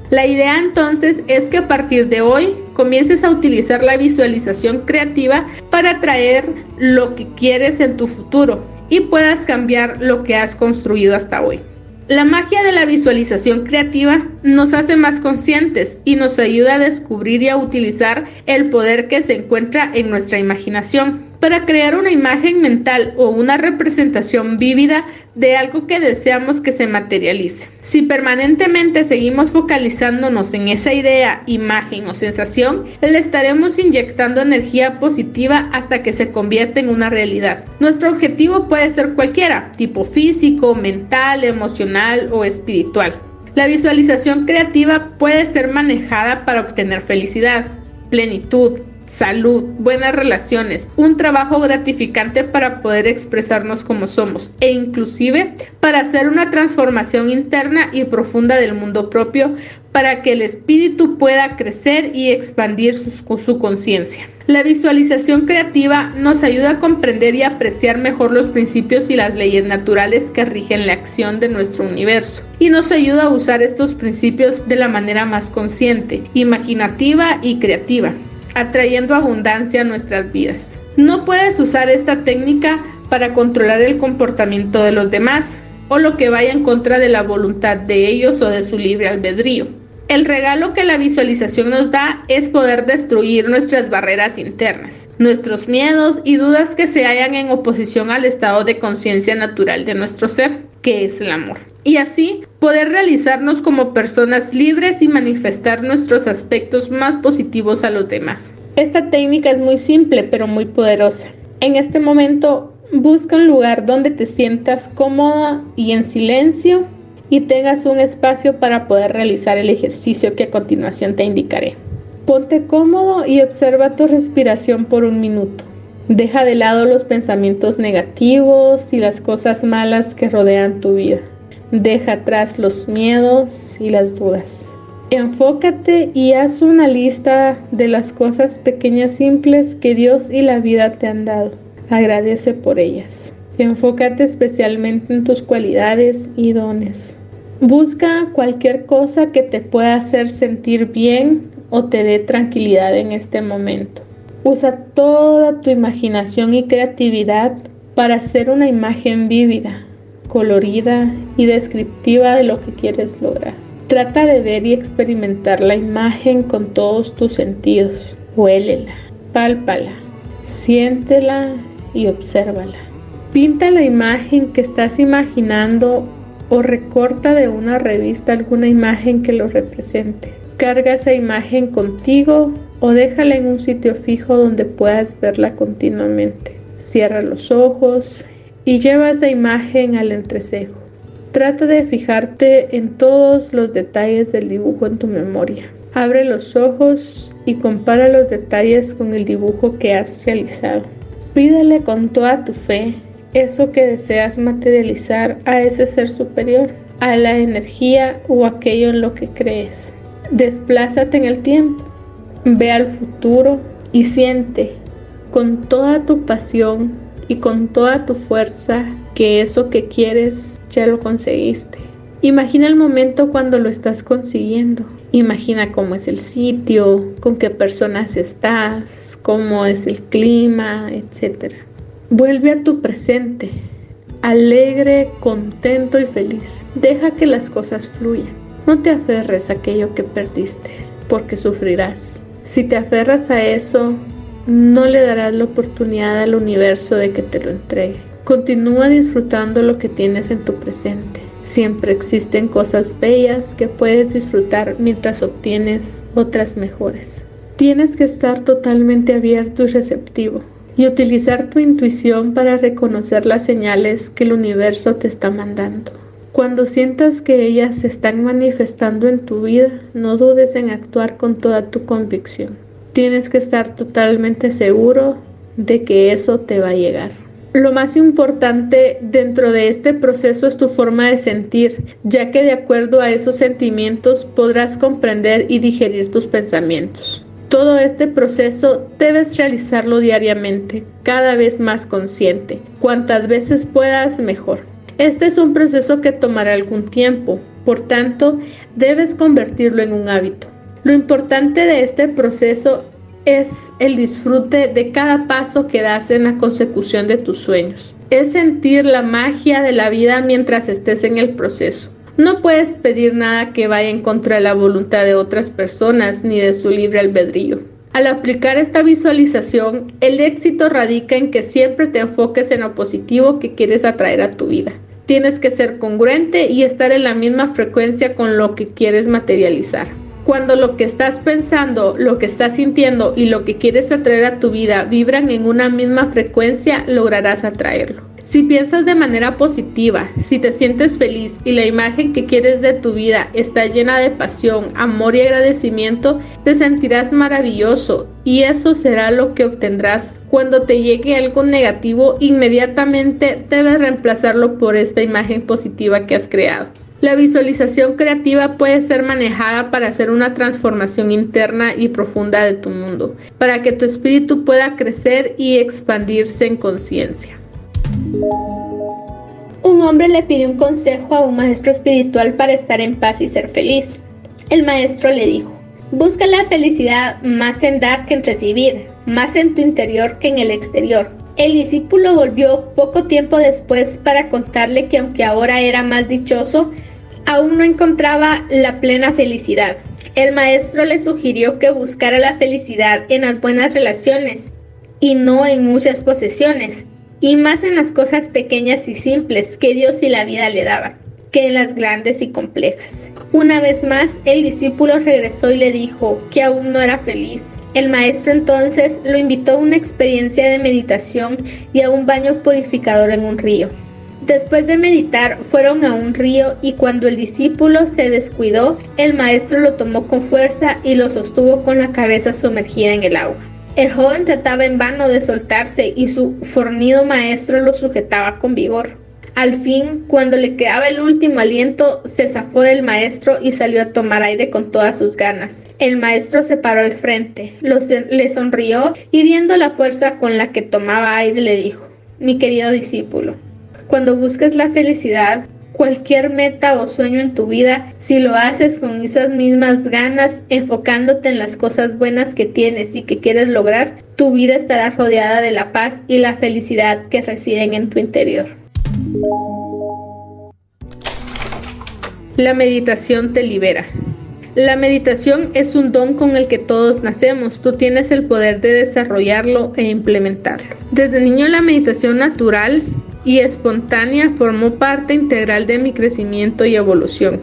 La idea entonces es que a partir de hoy comiences a utilizar la visualización creativa para atraer lo que quieres en tu futuro y puedas cambiar lo que has construido hasta hoy. La magia de la visualización creativa nos hace más conscientes y nos ayuda a descubrir y a utilizar el poder que se encuentra en nuestra imaginación para crear una imagen mental o una representación vívida de algo que deseamos que se materialice. Si permanentemente seguimos focalizándonos en esa idea, imagen o sensación, le estaremos inyectando energía positiva hasta que se convierta en una realidad. Nuestro objetivo puede ser cualquiera, tipo físico, mental, emocional o espiritual. La visualización creativa puede ser manejada para obtener felicidad, plenitud, salud, buenas relaciones, un trabajo gratificante para poder expresarnos como somos e inclusive para hacer una transformación interna y profunda del mundo propio para que el espíritu pueda crecer y expandir su, su conciencia. La visualización creativa nos ayuda a comprender y apreciar mejor los principios y las leyes naturales que rigen la acción de nuestro universo y nos ayuda a usar estos principios de la manera más consciente, imaginativa y creativa atrayendo abundancia a nuestras vidas. No puedes usar esta técnica para controlar el comportamiento de los demás o lo que vaya en contra de la voluntad de ellos o de su libre albedrío. El regalo que la visualización nos da es poder destruir nuestras barreras internas, nuestros miedos y dudas que se hallan en oposición al estado de conciencia natural de nuestro ser, que es el amor. Y así poder realizarnos como personas libres y manifestar nuestros aspectos más positivos a los demás. Esta técnica es muy simple pero muy poderosa. En este momento busca un lugar donde te sientas cómoda y en silencio y tengas un espacio para poder realizar el ejercicio que a continuación te indicaré. Ponte cómodo y observa tu respiración por un minuto. Deja de lado los pensamientos negativos y las cosas malas que rodean tu vida. Deja atrás los miedos y las dudas. Enfócate y haz una lista de las cosas pequeñas simples que Dios y la vida te han dado. Agradece por ellas. Enfócate especialmente en tus cualidades y dones. Busca cualquier cosa que te pueda hacer sentir bien o te dé tranquilidad en este momento. Usa toda tu imaginación y creatividad para hacer una imagen vívida, colorida y descriptiva de lo que quieres lograr. Trata de ver y experimentar la imagen con todos tus sentidos. Huélela, pálpala, siéntela y obsérvala. Pinta la imagen que estás imaginando o recorta de una revista alguna imagen que lo represente. Carga esa imagen contigo o déjala en un sitio fijo donde puedas verla continuamente. Cierra los ojos y lleva esa imagen al entrecejo. Trata de fijarte en todos los detalles del dibujo en tu memoria. Abre los ojos y compara los detalles con el dibujo que has realizado. Pídele con toda tu fe eso que deseas materializar a ese ser superior, a la energía o aquello en lo que crees. Desplázate en el tiempo, ve al futuro y siente con toda tu pasión y con toda tu fuerza que eso que quieres ya lo conseguiste. Imagina el momento cuando lo estás consiguiendo. Imagina cómo es el sitio, con qué personas estás, cómo es el clima, etc. Vuelve a tu presente, alegre, contento y feliz. Deja que las cosas fluyan. No te aferres a aquello que perdiste, porque sufrirás. Si te aferras a eso, no le darás la oportunidad al universo de que te lo entregue. Continúa disfrutando lo que tienes en tu presente. Siempre existen cosas bellas que puedes disfrutar mientras obtienes otras mejores. Tienes que estar totalmente abierto y receptivo y utilizar tu intuición para reconocer las señales que el universo te está mandando. Cuando sientas que ellas se están manifestando en tu vida, no dudes en actuar con toda tu convicción. Tienes que estar totalmente seguro de que eso te va a llegar. Lo más importante dentro de este proceso es tu forma de sentir, ya que de acuerdo a esos sentimientos podrás comprender y digerir tus pensamientos. Todo este proceso debes realizarlo diariamente, cada vez más consciente. Cuantas veces puedas, mejor. Este es un proceso que tomará algún tiempo, por tanto, debes convertirlo en un hábito. Lo importante de este proceso es el disfrute de cada paso que das en la consecución de tus sueños. Es sentir la magia de la vida mientras estés en el proceso. No puedes pedir nada que vaya en contra de la voluntad de otras personas ni de su libre albedrío. Al aplicar esta visualización, el éxito radica en que siempre te enfoques en lo positivo que quieres atraer a tu vida. Tienes que ser congruente y estar en la misma frecuencia con lo que quieres materializar. Cuando lo que estás pensando, lo que estás sintiendo y lo que quieres atraer a tu vida vibran en una misma frecuencia, lograrás atraerlo. Si piensas de manera positiva, si te sientes feliz y la imagen que quieres de tu vida está llena de pasión, amor y agradecimiento, te sentirás maravilloso y eso será lo que obtendrás. Cuando te llegue algo negativo, inmediatamente debes reemplazarlo por esta imagen positiva que has creado. La visualización creativa puede ser manejada para hacer una transformación interna y profunda de tu mundo, para que tu espíritu pueda crecer y expandirse en conciencia. Un hombre le pidió un consejo a un maestro espiritual para estar en paz y ser feliz. El maestro le dijo, busca la felicidad más en dar que en recibir, más en tu interior que en el exterior. El discípulo volvió poco tiempo después para contarle que aunque ahora era más dichoso, aún no encontraba la plena felicidad. El maestro le sugirió que buscara la felicidad en las buenas relaciones y no en muchas posesiones, y más en las cosas pequeñas y simples que Dios y la vida le daban, que en las grandes y complejas. Una vez más, el discípulo regresó y le dijo que aún no era feliz. El maestro entonces lo invitó a una experiencia de meditación y a un baño purificador en un río. Después de meditar, fueron a un río y cuando el discípulo se descuidó, el maestro lo tomó con fuerza y lo sostuvo con la cabeza sumergida en el agua. El joven trataba en vano de soltarse y su fornido maestro lo sujetaba con vigor. Al fin, cuando le quedaba el último aliento, se zafó del maestro y salió a tomar aire con todas sus ganas. El maestro se paró al frente, le sonrió y viendo la fuerza con la que tomaba aire le dijo, mi querido discípulo, cuando busques la felicidad, cualquier meta o sueño en tu vida, si lo haces con esas mismas ganas, enfocándote en las cosas buenas que tienes y que quieres lograr, tu vida estará rodeada de la paz y la felicidad que residen en tu interior. La meditación te libera. La meditación es un don con el que todos nacemos. Tú tienes el poder de desarrollarlo e implementarlo. Desde niño la meditación natural y espontánea formó parte integral de mi crecimiento y evolución.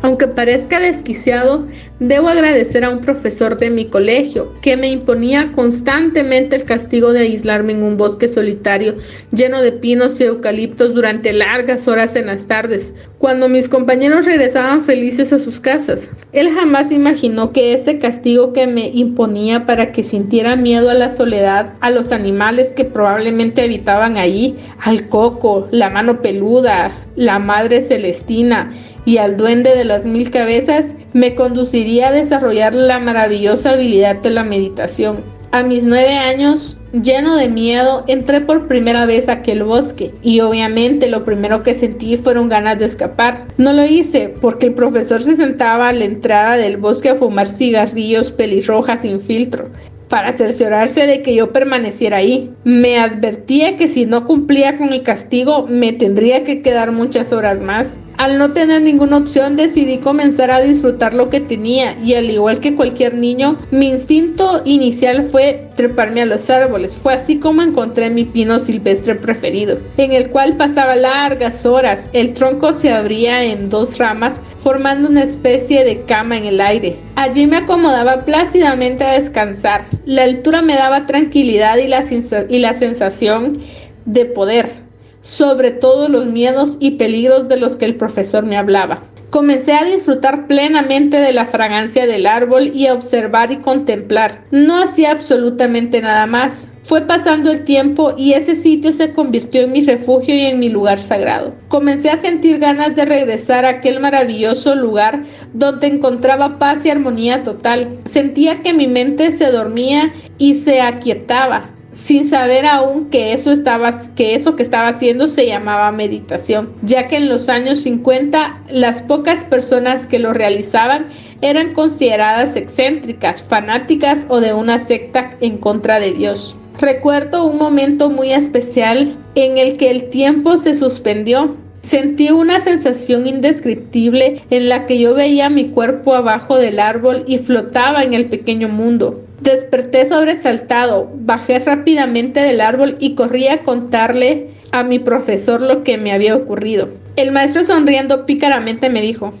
Aunque parezca desquiciado, debo agradecer a un profesor de mi colegio que me imponía constantemente el castigo de aislarme en un bosque solitario lleno de pinos y eucaliptos durante largas horas en las tardes, cuando mis compañeros regresaban felices a sus casas. Él jamás imaginó que ese castigo que me imponía para que sintiera miedo a la soledad, a los animales que probablemente habitaban allí, al coco, la mano peluda, la madre celestina y al duende de las mil cabezas, me conduciría a desarrollar la maravillosa habilidad de la meditación. A mis nueve años, lleno de miedo, entré por primera vez a aquel bosque y obviamente lo primero que sentí fueron ganas de escapar. No lo hice porque el profesor se sentaba a la entrada del bosque a fumar cigarrillos pelirrojas sin filtro para cerciorarse de que yo permaneciera ahí. Me advertía que si no cumplía con el castigo me tendría que quedar muchas horas más. Al no tener ninguna opción decidí comenzar a disfrutar lo que tenía y al igual que cualquier niño, mi instinto inicial fue treparme a los árboles. Fue así como encontré mi pino silvestre preferido, en el cual pasaba largas horas. El tronco se abría en dos ramas formando una especie de cama en el aire. Allí me acomodaba plácidamente a descansar. La altura me daba tranquilidad y la, y la sensación de poder sobre todos los miedos y peligros de los que el profesor me hablaba. Comencé a disfrutar plenamente de la fragancia del árbol y a observar y contemplar. No hacía absolutamente nada más. Fue pasando el tiempo y ese sitio se convirtió en mi refugio y en mi lugar sagrado. Comencé a sentir ganas de regresar a aquel maravilloso lugar donde encontraba paz y armonía total. Sentía que mi mente se dormía y se aquietaba sin saber aún que eso estaba que eso que estaba haciendo se llamaba meditación, ya que en los años 50 las pocas personas que lo realizaban eran consideradas excéntricas, fanáticas o de una secta en contra de Dios. Recuerdo un momento muy especial en el que el tiempo se suspendió Sentí una sensación indescriptible en la que yo veía mi cuerpo abajo del árbol y flotaba en el pequeño mundo. Desperté sobresaltado, bajé rápidamente del árbol y corrí a contarle a mi profesor lo que me había ocurrido. El maestro sonriendo pícaramente me dijo,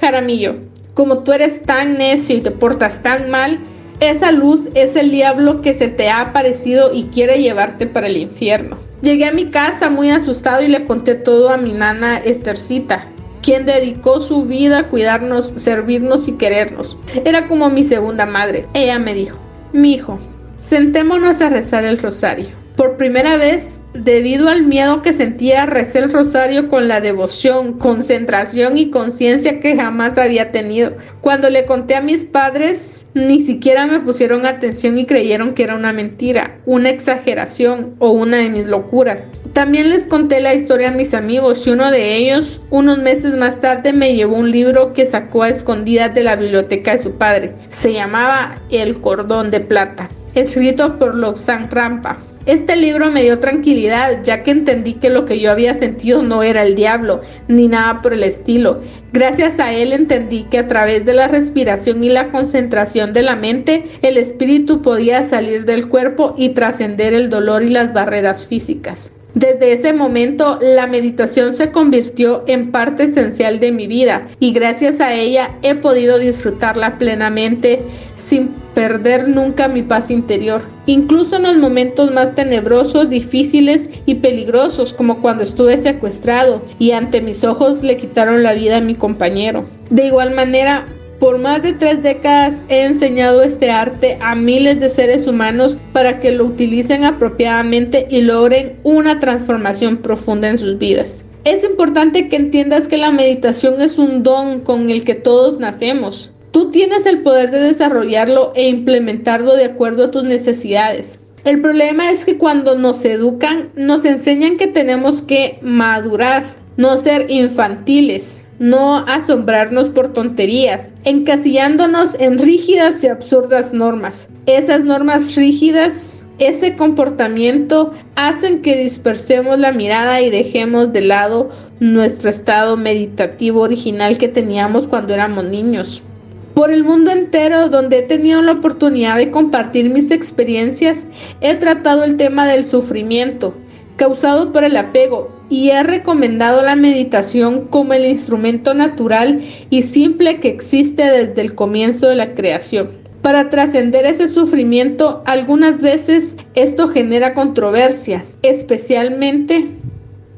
Jaramillo, como tú eres tan necio y te portas tan mal, esa luz es el diablo que se te ha aparecido y quiere llevarte para el infierno. Llegué a mi casa muy asustado y le conté todo a mi nana Estercita, quien dedicó su vida a cuidarnos, servirnos y querernos. Era como mi segunda madre. Ella me dijo, mi hijo, sentémonos a rezar el rosario. Por primera vez Debido al miedo que sentía, recé el rosario con la devoción, concentración y conciencia que jamás había tenido. Cuando le conté a mis padres, ni siquiera me pusieron atención y creyeron que era una mentira, una exageración o una de mis locuras. También les conté la historia a mis amigos y uno de ellos, unos meses más tarde, me llevó un libro que sacó a escondidas de la biblioteca de su padre. Se llamaba El cordón de plata, escrito por Lobsang Rampa. Este libro me dio tranquilidad ya que entendí que lo que yo había sentido no era el diablo, ni nada por el estilo. Gracias a él entendí que a través de la respiración y la concentración de la mente, el espíritu podía salir del cuerpo y trascender el dolor y las barreras físicas. Desde ese momento la meditación se convirtió en parte esencial de mi vida y gracias a ella he podido disfrutarla plenamente sin perder nunca mi paz interior, incluso en los momentos más tenebrosos, difíciles y peligrosos como cuando estuve secuestrado y ante mis ojos le quitaron la vida a mi compañero. De igual manera, por más de tres décadas he enseñado este arte a miles de seres humanos para que lo utilicen apropiadamente y logren una transformación profunda en sus vidas. Es importante que entiendas que la meditación es un don con el que todos nacemos. Tú tienes el poder de desarrollarlo e implementarlo de acuerdo a tus necesidades. El problema es que cuando nos educan, nos enseñan que tenemos que madurar, no ser infantiles no asombrarnos por tonterías, encasillándonos en rígidas y absurdas normas. Esas normas rígidas, ese comportamiento hacen que dispersemos la mirada y dejemos de lado nuestro estado meditativo original que teníamos cuando éramos niños. Por el mundo entero donde he tenido la oportunidad de compartir mis experiencias, he tratado el tema del sufrimiento causado por el apego y he recomendado la meditación como el instrumento natural y simple que existe desde el comienzo de la creación. Para trascender ese sufrimiento, algunas veces esto genera controversia, especialmente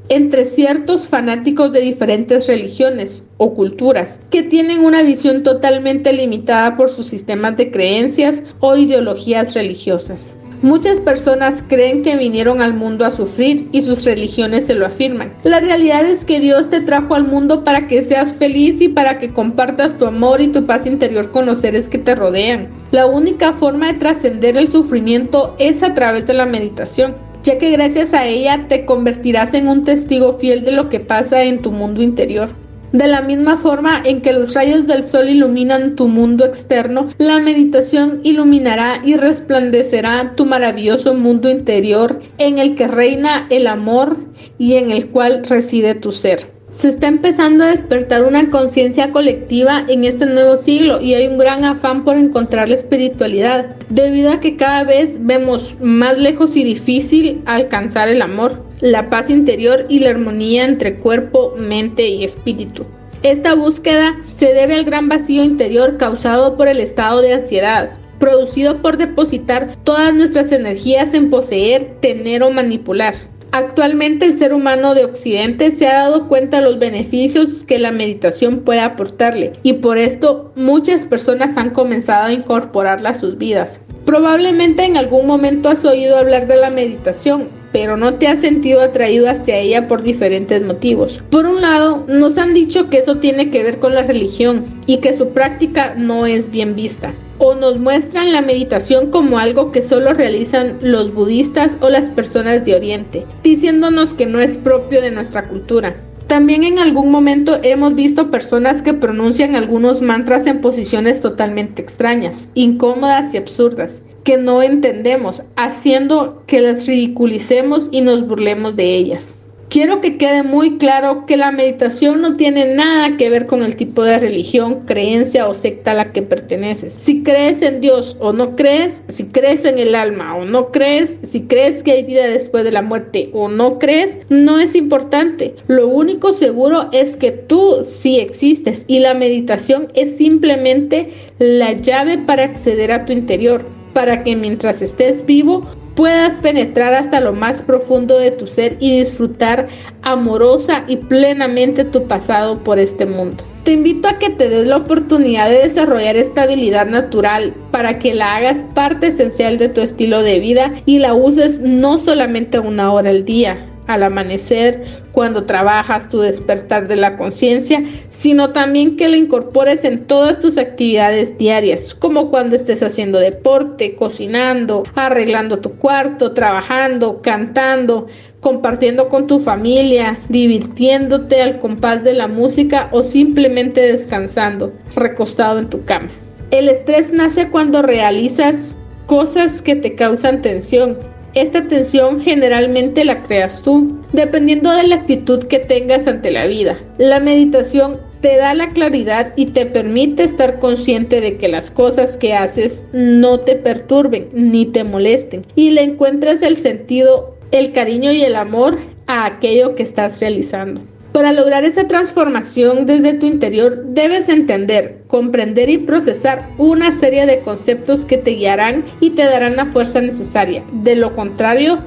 entre ciertos fanáticos de diferentes religiones o culturas que tienen una visión totalmente limitada por sus sistemas de creencias o ideologías religiosas. Muchas personas creen que vinieron al mundo a sufrir y sus religiones se lo afirman. La realidad es que Dios te trajo al mundo para que seas feliz y para que compartas tu amor y tu paz interior con los seres que te rodean. La única forma de trascender el sufrimiento es a través de la meditación ya que gracias a ella te convertirás en un testigo fiel de lo que pasa en tu mundo interior. De la misma forma en que los rayos del sol iluminan tu mundo externo, la meditación iluminará y resplandecerá tu maravilloso mundo interior en el que reina el amor y en el cual reside tu ser. Se está empezando a despertar una conciencia colectiva en este nuevo siglo y hay un gran afán por encontrar la espiritualidad, debido a que cada vez vemos más lejos y difícil alcanzar el amor la paz interior y la armonía entre cuerpo, mente y espíritu. Esta búsqueda se debe al gran vacío interior causado por el estado de ansiedad, producido por depositar todas nuestras energías en poseer, tener o manipular. Actualmente el ser humano de Occidente se ha dado cuenta de los beneficios que la meditación puede aportarle y por esto muchas personas han comenzado a incorporarla a sus vidas. Probablemente en algún momento has oído hablar de la meditación, pero no te has sentido atraído hacia ella por diferentes motivos. Por un lado, nos han dicho que eso tiene que ver con la religión y que su práctica no es bien vista. O nos muestran la meditación como algo que solo realizan los budistas o las personas de Oriente, diciéndonos que no es propio de nuestra cultura. También en algún momento hemos visto personas que pronuncian algunos mantras en posiciones totalmente extrañas, incómodas y absurdas, que no entendemos, haciendo que las ridiculicemos y nos burlemos de ellas. Quiero que quede muy claro que la meditación no tiene nada que ver con el tipo de religión, creencia o secta a la que perteneces. Si crees en Dios o no crees, si crees en el alma o no crees, si crees que hay vida después de la muerte o no crees, no es importante. Lo único seguro es que tú sí existes y la meditación es simplemente la llave para acceder a tu interior, para que mientras estés vivo puedas penetrar hasta lo más profundo de tu ser y disfrutar amorosa y plenamente tu pasado por este mundo. Te invito a que te des la oportunidad de desarrollar esta habilidad natural para que la hagas parte esencial de tu estilo de vida y la uses no solamente una hora al día, al amanecer, cuando trabajas tu despertar de la conciencia, sino también que la incorpores en todas tus actividades diarias, como cuando estés haciendo deporte, cocinando, arreglando tu cuarto, trabajando, cantando, compartiendo con tu familia, divirtiéndote al compás de la música o simplemente descansando, recostado en tu cama. El estrés nace cuando realizas cosas que te causan tensión, esta tensión generalmente la creas tú, dependiendo de la actitud que tengas ante la vida. La meditación te da la claridad y te permite estar consciente de que las cosas que haces no te perturben ni te molesten y le encuentras el sentido el cariño y el amor a aquello que estás realizando. Para lograr esa transformación desde tu interior debes entender, comprender y procesar una serie de conceptos que te guiarán y te darán la fuerza necesaria. De lo contrario,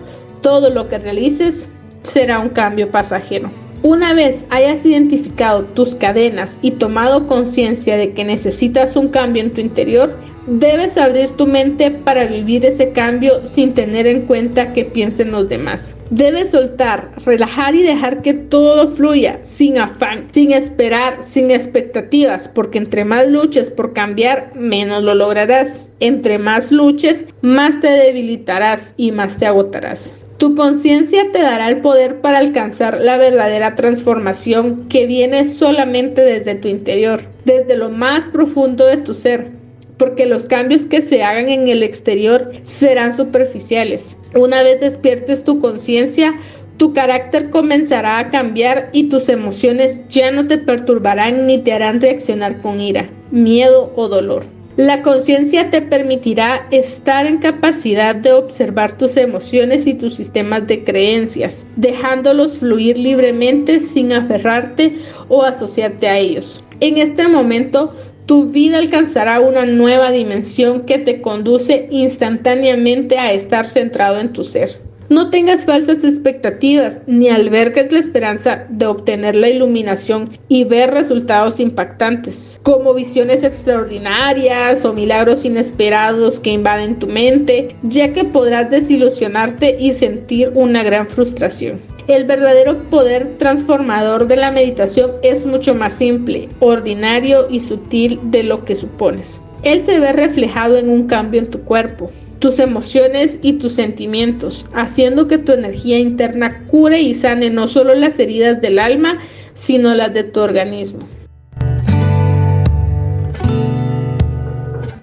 todo lo que realices será un cambio pasajero. Una vez hayas identificado tus cadenas y tomado conciencia de que necesitas un cambio en tu interior, debes abrir tu mente para vivir ese cambio sin tener en cuenta qué piensen los demás. Debes soltar, relajar y dejar que todo fluya sin afán, sin esperar, sin expectativas, porque entre más luches por cambiar, menos lo lograrás. Entre más luches, más te debilitarás y más te agotarás. Tu conciencia te dará el poder para alcanzar la verdadera transformación que viene solamente desde tu interior, desde lo más profundo de tu ser, porque los cambios que se hagan en el exterior serán superficiales. Una vez despiertes tu conciencia, tu carácter comenzará a cambiar y tus emociones ya no te perturbarán ni te harán reaccionar con ira, miedo o dolor. La conciencia te permitirá estar en capacidad de observar tus emociones y tus sistemas de creencias, dejándolos fluir libremente sin aferrarte o asociarte a ellos. En este momento, tu vida alcanzará una nueva dimensión que te conduce instantáneamente a estar centrado en tu ser. No tengas falsas expectativas ni albergues la esperanza de obtener la iluminación y ver resultados impactantes, como visiones extraordinarias o milagros inesperados que invaden tu mente, ya que podrás desilusionarte y sentir una gran frustración. El verdadero poder transformador de la meditación es mucho más simple, ordinario y sutil de lo que supones. Él se ve reflejado en un cambio en tu cuerpo, tus emociones y tus sentimientos, haciendo que tu energía interna cure y sane no solo las heridas del alma, sino las de tu organismo.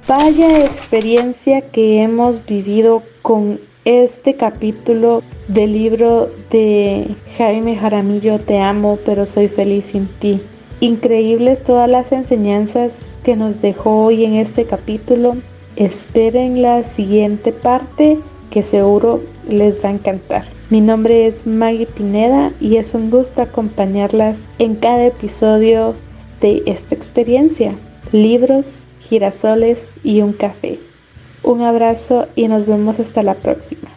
Vaya experiencia que hemos vivido con este capítulo del libro de Jaime Jaramillo, Te amo, pero soy feliz sin ti. Increíbles todas las enseñanzas que nos dejó hoy en este capítulo. Esperen la siguiente parte que seguro les va a encantar. Mi nombre es Maggie Pineda y es un gusto acompañarlas en cada episodio de esta experiencia. Libros, girasoles y un café. Un abrazo y nos vemos hasta la próxima.